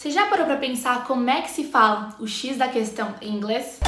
Você já parou para pensar como é que se fala o X da questão em inglês?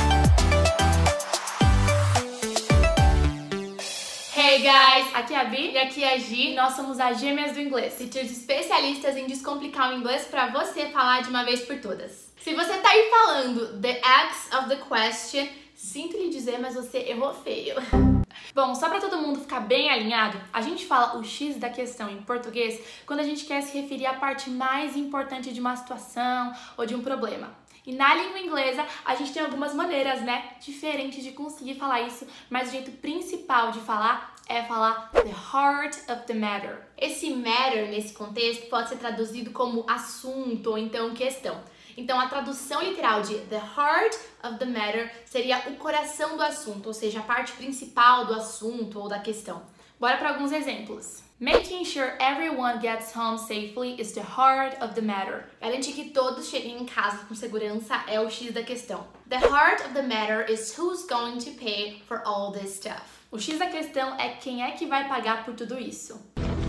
Hey guys, aqui é a Bi e aqui é a Gi. Nós somos as gêmeas do inglês, teachers especialistas em descomplicar o inglês para você falar de uma vez por todas. Se você tá aí falando the X of the question, sinto lhe dizer, mas você errou feio. Bom, só para todo mundo ficar bem alinhado, a gente fala o X da questão em português quando a gente quer se referir à parte mais importante de uma situação ou de um problema. E na língua inglesa, a gente tem algumas maneiras, né, diferentes de conseguir falar isso, mas o jeito principal de falar é falar the heart of the matter. Esse matter, nesse contexto, pode ser traduzido como assunto ou então questão. Então, a tradução literal de the heart of the matter seria o coração do assunto, ou seja, a parte principal do assunto ou da questão. Bora para alguns exemplos. Making sure everyone gets home safely is the heart of the matter. Garantir que todos cheguem em casa com segurança é o X da questão. The heart of the matter is who's going to pay for all this stuff. O X da questão é quem é que vai pagar por tudo isso.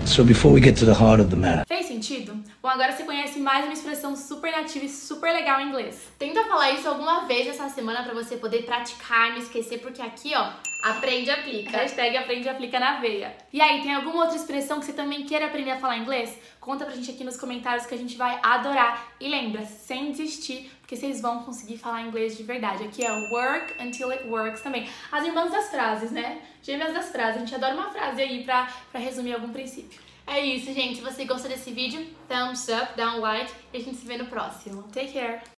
So before we get to the heart of the matter. Fez sentido? Bom, agora você conhece mais uma expressão super nativa e super legal em inglês. Tenta falar isso alguma vez essa semana para você poder praticar e não esquecer, porque aqui, ó, aprende e aplica. Hashtag aprende e aplica na veia. E aí, tem alguma outra expressão que você também queira aprender a falar inglês? Conta pra gente aqui nos comentários que a gente vai adorar. E lembra, sem desistir, porque vocês vão conseguir falar inglês de verdade. Aqui é work until it works também. As irmãs das frases, né? Gêmeas das frases. A gente adora uma frase aí pra, pra resumir algum princípio. É isso, gente. Se você gostou desse vídeo, thumbs up, dá um like e a gente se vê no próximo. Take care!